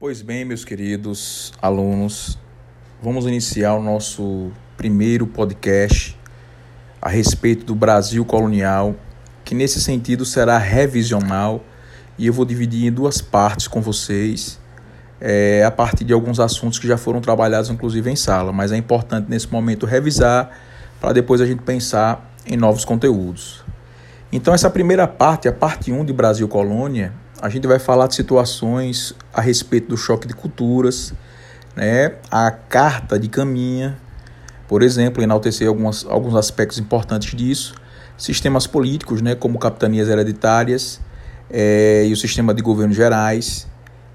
Pois bem, meus queridos alunos, vamos iniciar o nosso primeiro podcast a respeito do Brasil colonial, que nesse sentido será revisional e eu vou dividir em duas partes com vocês, é, a partir de alguns assuntos que já foram trabalhados, inclusive em sala, mas é importante nesse momento revisar para depois a gente pensar em novos conteúdos. Então, essa primeira parte, a parte 1 de Brasil Colônia, a gente vai falar de situações a respeito do choque de culturas, né? a carta de caminha, por exemplo, enaltecer algumas, alguns aspectos importantes disso, sistemas políticos, né? como capitanias hereditárias é, e o sistema de governos gerais,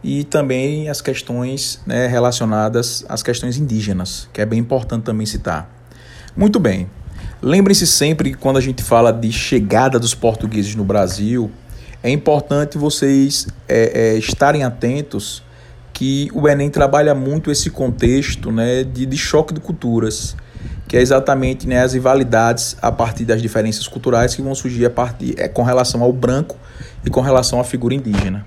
e também as questões né, relacionadas às questões indígenas, que é bem importante também citar. Muito bem. Lembrem-se sempre que quando a gente fala de chegada dos portugueses no Brasil, é importante vocês é, é, estarem atentos que o Enem trabalha muito esse contexto né, de, de choque de culturas, que é exatamente né, as rivalidades a partir das diferenças culturais que vão surgir a partir, é, com relação ao branco e com relação à figura indígena.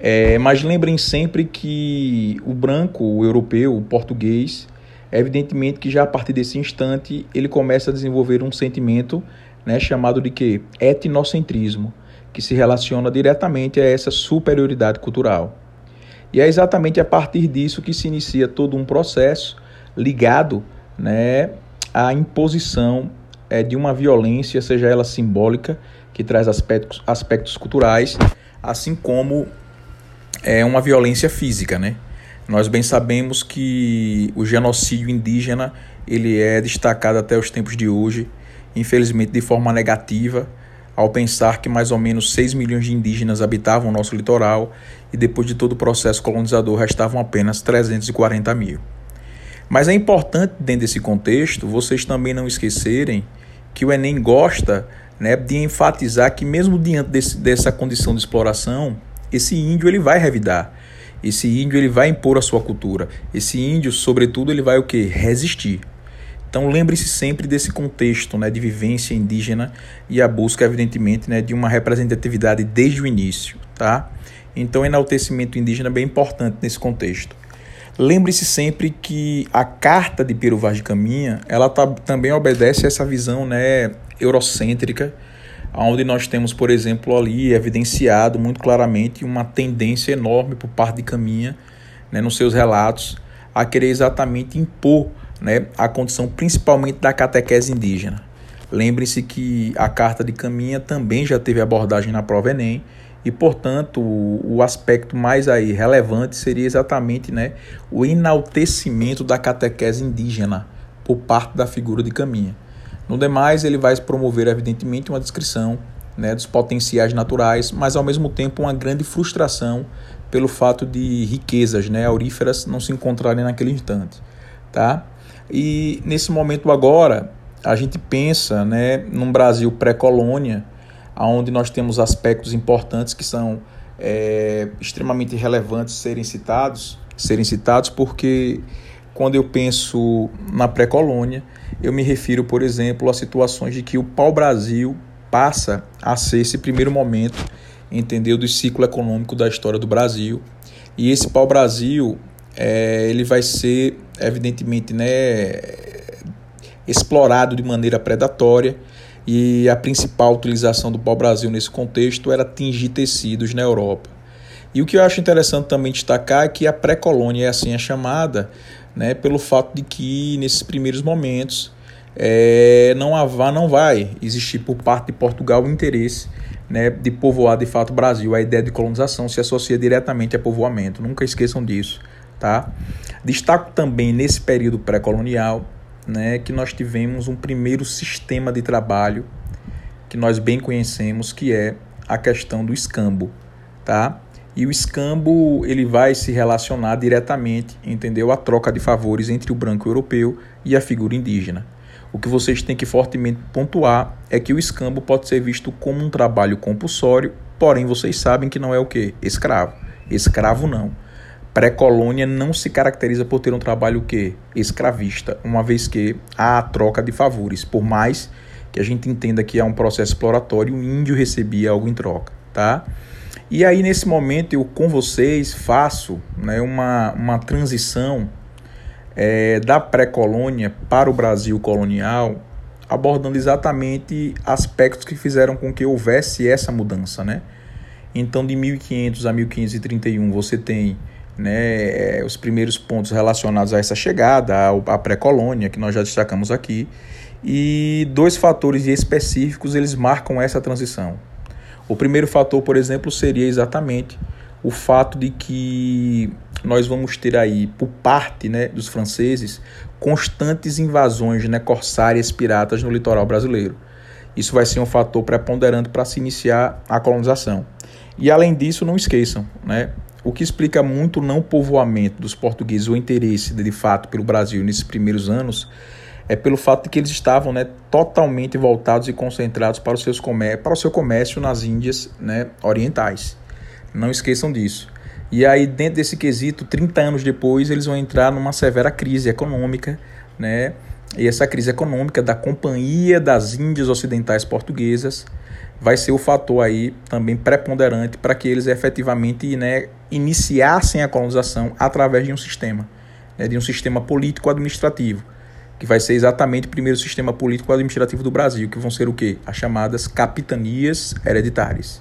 É, mas lembrem sempre que o branco, o europeu, o português, evidentemente que já a partir desse instante ele começa a desenvolver um sentimento né, chamado de que etnocentrismo, que se relaciona diretamente a essa superioridade cultural. E é exatamente a partir disso que se inicia todo um processo ligado né, à imposição é, de uma violência, seja ela simbólica, que traz aspectos, aspectos culturais, assim como é, uma violência física, né? Nós bem sabemos que o genocídio indígena ele é destacado até os tempos de hoje, infelizmente de forma negativa, ao pensar que mais ou menos 6 milhões de indígenas habitavam o nosso litoral e depois de todo o processo colonizador restavam apenas 340 mil. Mas é importante, dentro desse contexto, vocês também não esquecerem que o Enem gosta né, de enfatizar que mesmo diante desse, dessa condição de exploração, esse índio ele vai revidar. Esse índio ele vai impor a sua cultura. Esse índio, sobretudo, ele vai o que? Resistir. Então lembre-se sempre desse contexto né, de vivência indígena e a busca, evidentemente, né, de uma representatividade desde o início. Tá? Então, enaltecimento indígena é bem importante nesse contexto. Lembre-se sempre que a carta de Pero Vaz de Caminha ela tá, também obedece a essa visão né, eurocêntrica onde nós temos, por exemplo, ali evidenciado muito claramente uma tendência enorme por parte de Caminha, né, nos seus relatos, a querer exatamente impor né, a condição principalmente da catequese indígena. Lembre-se que a Carta de Caminha também já teve abordagem na prova Enem, e, portanto, o, o aspecto mais aí relevante seria exatamente né, o enaltecimento da catequese indígena por parte da figura de Caminha. No demais, ele vai promover, evidentemente, uma descrição né, dos potenciais naturais, mas ao mesmo tempo uma grande frustração pelo fato de riquezas né, auríferas não se encontrarem naquele instante. Tá? E nesse momento agora, a gente pensa né, num Brasil pré-colônia, onde nós temos aspectos importantes que são é, extremamente relevantes serem citados, serem citados porque quando eu penso na pré-colônia, eu me refiro, por exemplo, a situações de que o pau-brasil passa a ser esse primeiro momento, entendeu, do ciclo econômico da história do Brasil. E esse pau-brasil, é, ele vai ser, evidentemente, né, explorado de maneira predatória e a principal utilização do pau-brasil nesse contexto era tingir tecidos na Europa. E o que eu acho interessante também destacar é que a pré-colônia é assim a chamada, né, pelo fato de que nesses primeiros momentos é, não, há, não vai existir por parte de Portugal o interesse né, de povoar de fato o Brasil. A ideia de colonização se associa diretamente a povoamento, nunca esqueçam disso. Tá? Destaco também nesse período pré-colonial né, que nós tivemos um primeiro sistema de trabalho que nós bem conhecemos, que é a questão do escambo. Tá? E o escambo ele vai se relacionar diretamente, entendeu? A troca de favores entre o branco europeu e a figura indígena. O que vocês têm que fortemente pontuar é que o escambo pode ser visto como um trabalho compulsório, porém vocês sabem que não é o que? Escravo. Escravo não. Pré-colônia não se caracteriza por ter um trabalho que escravista, uma vez que há a troca de favores, por mais que a gente entenda que é um processo exploratório, o índio recebia algo em troca, tá? E aí, nesse momento, eu com vocês faço né, uma, uma transição é, da pré-colônia para o Brasil colonial, abordando exatamente aspectos que fizeram com que houvesse essa mudança. Né? Então, de 1500 a 1531, você tem né, é, os primeiros pontos relacionados a essa chegada, à pré-colônia, que nós já destacamos aqui, e dois fatores específicos eles marcam essa transição. O primeiro fator, por exemplo, seria exatamente o fato de que nós vamos ter aí, por parte né, dos franceses, constantes invasões né, corsárias piratas no litoral brasileiro. Isso vai ser um fator preponderante para se iniciar a colonização. E além disso, não esqueçam, né, o que explica muito o não povoamento dos portugueses, o interesse de fato pelo Brasil nesses primeiros anos, é pelo fato de que eles estavam né, totalmente voltados e concentrados para, os seus para o seu comércio nas Índias né, orientais. Não esqueçam disso. E aí, dentro desse quesito, 30 anos depois, eles vão entrar numa severa crise econômica, né? E essa crise econômica da Companhia das Índias Ocidentais Portuguesas vai ser o fator aí também preponderante para que eles efetivamente né, iniciassem a colonização através de um sistema, né, de um sistema político-administrativo que vai ser exatamente o primeiro sistema político administrativo do Brasil, que vão ser o quê? As chamadas capitanias hereditárias.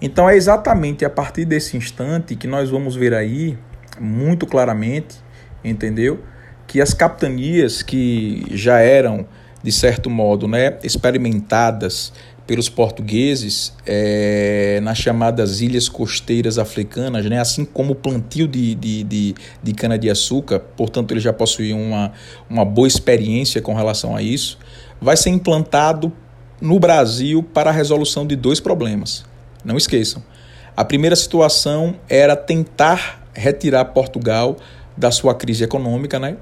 Então é exatamente a partir desse instante que nós vamos ver aí muito claramente, entendeu? Que as capitanias que já eram de certo modo, né, experimentadas pelos portugueses é, nas chamadas ilhas costeiras africanas, né? assim como o plantio de, de, de, de cana-de-açúcar, portanto, ele já possui uma, uma boa experiência com relação a isso, vai ser implantado no Brasil para a resolução de dois problemas. Não esqueçam. A primeira situação era tentar retirar Portugal da sua crise econômica. Né?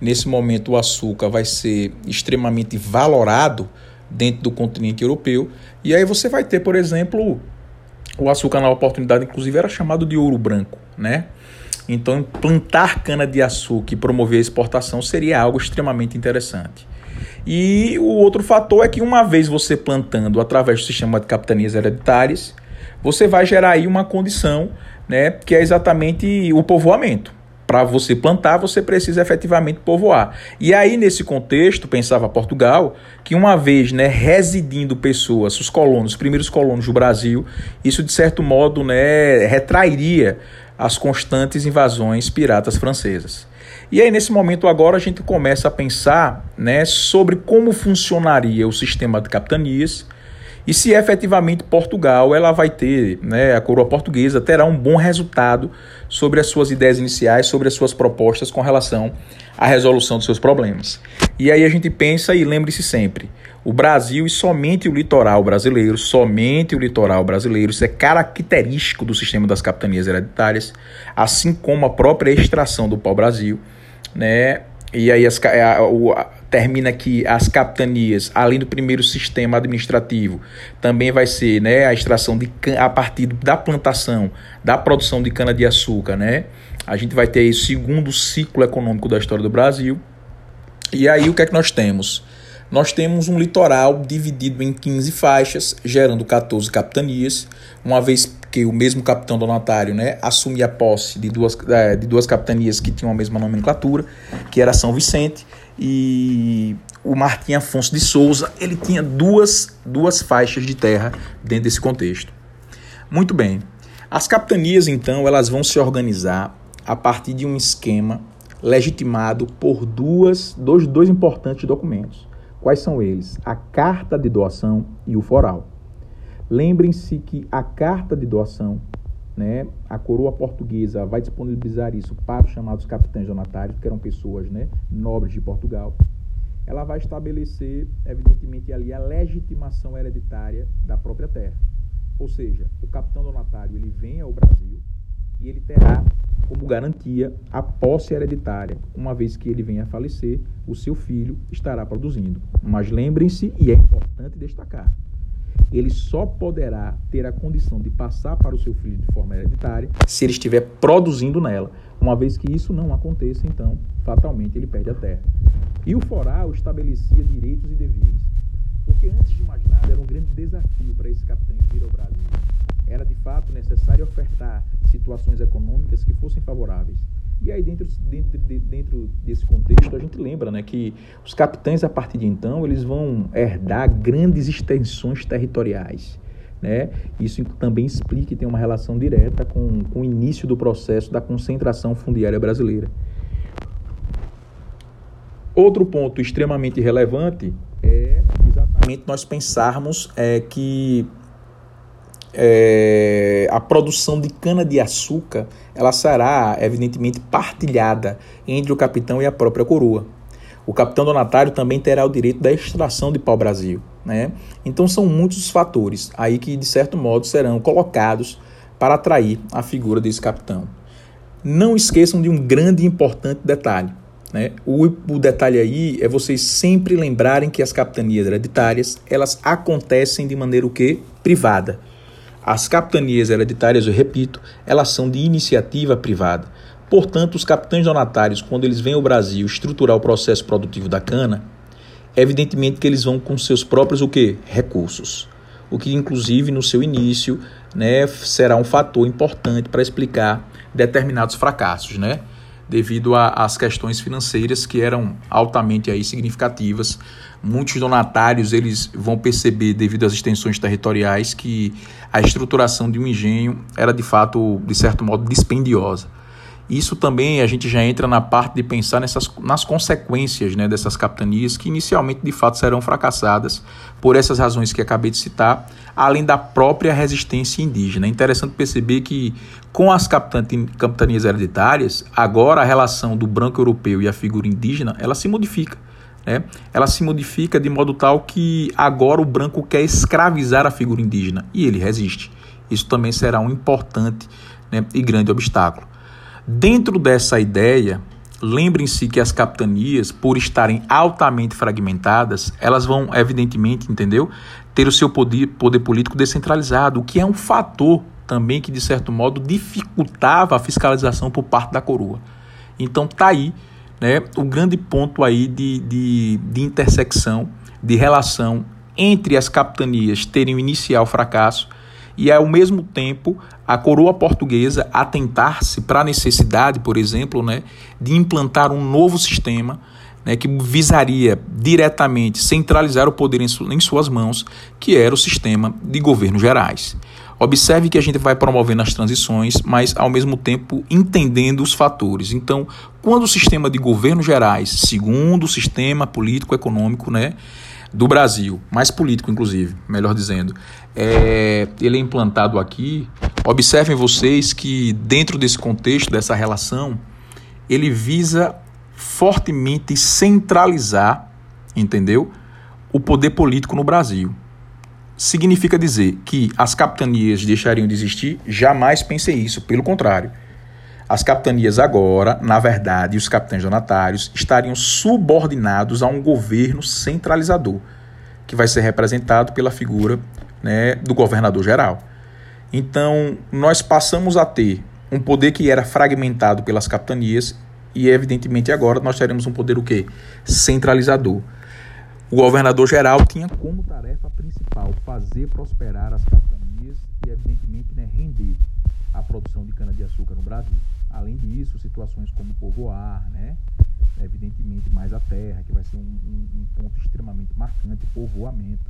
Nesse momento, o açúcar vai ser extremamente valorado dentro do continente europeu. E aí você vai ter, por exemplo, o açúcar na oportunidade, inclusive, era chamado de ouro branco, né? Então, plantar cana-de-açúcar e promover a exportação seria algo extremamente interessante. E o outro fator é que, uma vez você plantando através do sistema de capitanias hereditárias, você vai gerar aí uma condição, né, que é exatamente o povoamento para você plantar, você precisa efetivamente povoar. E aí, nesse contexto, pensava Portugal, que uma vez né, residindo pessoas, os colonos, os primeiros colonos do Brasil, isso de certo modo né, retrairia as constantes invasões piratas francesas. E aí, nesse momento agora, a gente começa a pensar né, sobre como funcionaria o sistema de capitanias, e se efetivamente Portugal ela vai ter, né, a coroa portuguesa terá um bom resultado sobre as suas ideias iniciais, sobre as suas propostas com relação à resolução dos seus problemas. E aí a gente pensa e lembre-se sempre, o Brasil e somente o litoral brasileiro, somente o litoral brasileiro, isso é característico do sistema das capitanias hereditárias, assim como a própria extração do pau-brasil, né? E aí as, a, a, termina que as capitanias, além do primeiro sistema administrativo, também vai ser né, a extração de a partir da plantação, da produção de cana-de-açúcar. Né? A gente vai ter o segundo ciclo econômico da história do Brasil. E aí o que é que nós temos? Nós temos um litoral dividido em 15 faixas, gerando 14 capitanias, uma vez que o mesmo capitão donatário né, assumia a posse de duas, é, de duas capitanias que tinham a mesma nomenclatura, que era São Vicente e o Martim Afonso de Souza, ele tinha duas, duas faixas de terra dentro desse contexto. Muito bem. As capitanias, então, elas vão se organizar a partir de um esquema legitimado por duas, dois, dois importantes documentos. Quais são eles? A carta de doação e o foral. Lembrem-se que a carta de doação, né, a coroa portuguesa vai disponibilizar isso para os chamados capitães donatários, que eram pessoas né, nobres de Portugal. Ela vai estabelecer, evidentemente, ali a legitimação hereditária da própria terra. Ou seja, o capitão donatário ele vem ao Brasil e ele terá como garantia a posse hereditária. Uma vez que ele venha a falecer, o seu filho estará produzindo. Mas lembrem-se, e é importante destacar, ele só poderá ter a condição de passar para o seu filho de forma hereditária se ele estiver produzindo nela. Uma vez que isso não aconteça, então, fatalmente ele perde a terra. E o foral estabelecia direitos e deveres. Porque antes de mais nada, era um grande desafio para esse capitão vir ao Brasil era de fato necessário ofertar situações econômicas que fossem favoráveis. E aí, dentro, dentro, dentro desse contexto, a gente lembra né, que os capitães, a partir de então, eles vão herdar grandes extensões territoriais. Né? Isso também explica e tem uma relação direta com, com o início do processo da concentração fundiária brasileira. Outro ponto extremamente relevante é exatamente nós pensarmos é, que é, a produção de cana-de-açúcar ela será, evidentemente, partilhada entre o capitão e a própria coroa. O capitão donatário também terá o direito da extração de pau-brasil. Né? Então são muitos os fatores aí que, de certo modo, serão colocados para atrair a figura desse capitão. Não esqueçam de um grande e importante detalhe. Né? O, o detalhe aí é vocês sempre lembrarem que as capitanias hereditárias elas acontecem de maneira o quê? privada. As capitanias hereditárias, eu repito, elas são de iniciativa privada. Portanto, os capitães donatários, quando eles vêm ao Brasil estruturar o processo produtivo da cana, evidentemente que eles vão com seus próprios o quê? recursos. O que inclusive no seu início, né, será um fator importante para explicar determinados fracassos, né? Devido às questões financeiras que eram altamente aí significativas. Muitos donatários eles vão perceber, devido às extensões territoriais, que a estruturação de um engenho era de fato, de certo modo, dispendiosa. Isso também a gente já entra na parte de pensar nessas, nas consequências né, dessas capitanias, que inicialmente de fato serão fracassadas por essas razões que acabei de citar, além da própria resistência indígena. É interessante perceber que com as capitanias hereditárias, agora a relação do branco europeu e a figura indígena ela se modifica. Né? Ela se modifica de modo tal que agora o branco quer escravizar a figura indígena e ele resiste. Isso também será um importante né, e grande obstáculo. Dentro dessa ideia, lembrem-se que as capitanias, por estarem altamente fragmentadas, elas vão, evidentemente, entendeu? Ter o seu poder, poder político descentralizado, o que é um fator também que, de certo modo, dificultava a fiscalização por parte da coroa. Então, tá aí né, o grande ponto aí de, de, de intersecção, de relação entre as capitanias terem o inicial fracasso e, ao mesmo tempo, a coroa portuguesa atentar-se para a necessidade, por exemplo, né, de implantar um novo sistema né, que visaria diretamente centralizar o poder em, su em suas mãos, que era o sistema de governos gerais. Observe que a gente vai promovendo as transições, mas ao mesmo tempo entendendo os fatores. Então, quando o sistema de governos gerais, segundo o sistema político-econômico, né, do Brasil, mais político inclusive, melhor dizendo, é, ele é implantado aqui. Observem vocês que dentro desse contexto, dessa relação, ele visa fortemente centralizar, entendeu? O poder político no Brasil. Significa dizer que as capitanias deixariam de existir? Jamais pensei isso, pelo contrário as capitanias agora, na verdade, os capitães donatários estariam subordinados a um governo centralizador, que vai ser representado pela figura né, do governador geral. Então, nós passamos a ter um poder que era fragmentado pelas capitanias e, evidentemente, agora nós teremos um poder o quê? Centralizador. O governador geral tinha como tarefa principal fazer prosperar as capitanias e, evidentemente, né, render a produção de cana-de-açúcar no Brasil. Além disso, situações como povoar, né? evidentemente mais a terra, que vai ser um, um, um ponto extremamente marcante, povoamento.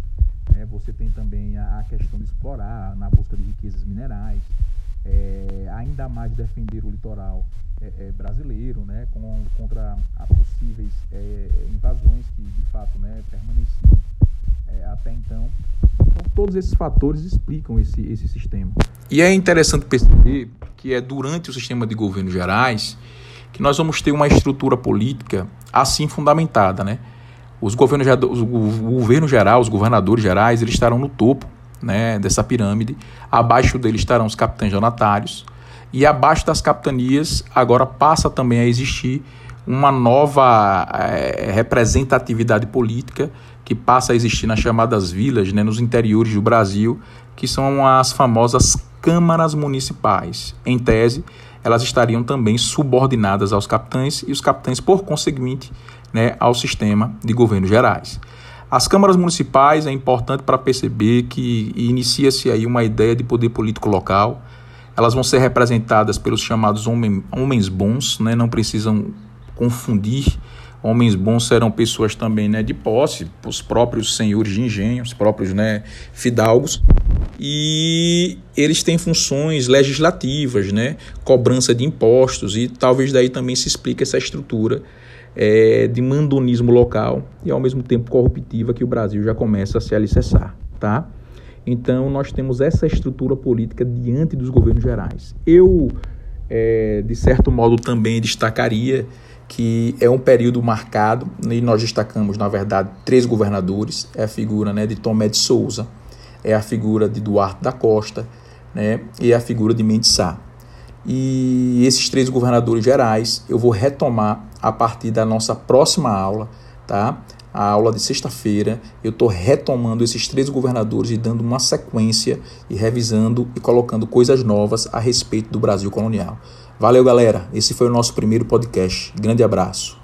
Né? Você tem também a, a, questão de explorar na busca de riquezas minerais, é, ainda mais defender o litoral é, é, brasileiro né? Com, contra possíveis é, invasões que de fato né, permaneciam é, até então. Então, todos esses fatores explicam esse, esse sistema. E é interessante perceber que é durante o sistema de governos gerais que nós vamos ter uma estrutura política assim fundamentada, né? Os governos, os, o governo geral, os governadores gerais, eles estarão no topo né, dessa pirâmide. Abaixo deles estarão os capitães donatários. E abaixo das capitanias, agora passa também a existir uma nova é, representatividade política que passa a existir nas chamadas vilas, né, nos interiores do Brasil, que são as famosas câmaras municipais. Em tese, elas estariam também subordinadas aos capitães e os capitães, por conseguinte, né, ao sistema de governos gerais. As câmaras municipais é importante para perceber que inicia-se aí uma ideia de poder político local. Elas vão ser representadas pelos chamados homens bons, né? não precisam confundir. Homens bons serão pessoas também né, de posse, os próprios senhores de engenho, os próprios né, fidalgos. E eles têm funções legislativas, né, cobrança de impostos, e talvez daí também se explique essa estrutura é, de mandonismo local e ao mesmo tempo corruptiva que o Brasil já começa a se alicerçar, tá? Então nós temos essa estrutura política diante dos governos gerais. Eu, é, de certo modo, também destacaria que é um período marcado e nós destacamos, na verdade, três governadores. É a figura né, de Tomé de Souza, é a figura de Duarte da Costa né, e a figura de Mendes Sá. E esses três governadores gerais eu vou retomar a partir da nossa próxima aula, tá? A aula de sexta-feira, eu estou retomando esses três governadores e dando uma sequência e revisando e colocando coisas novas a respeito do Brasil colonial. Valeu, galera. Esse foi o nosso primeiro podcast. Grande abraço.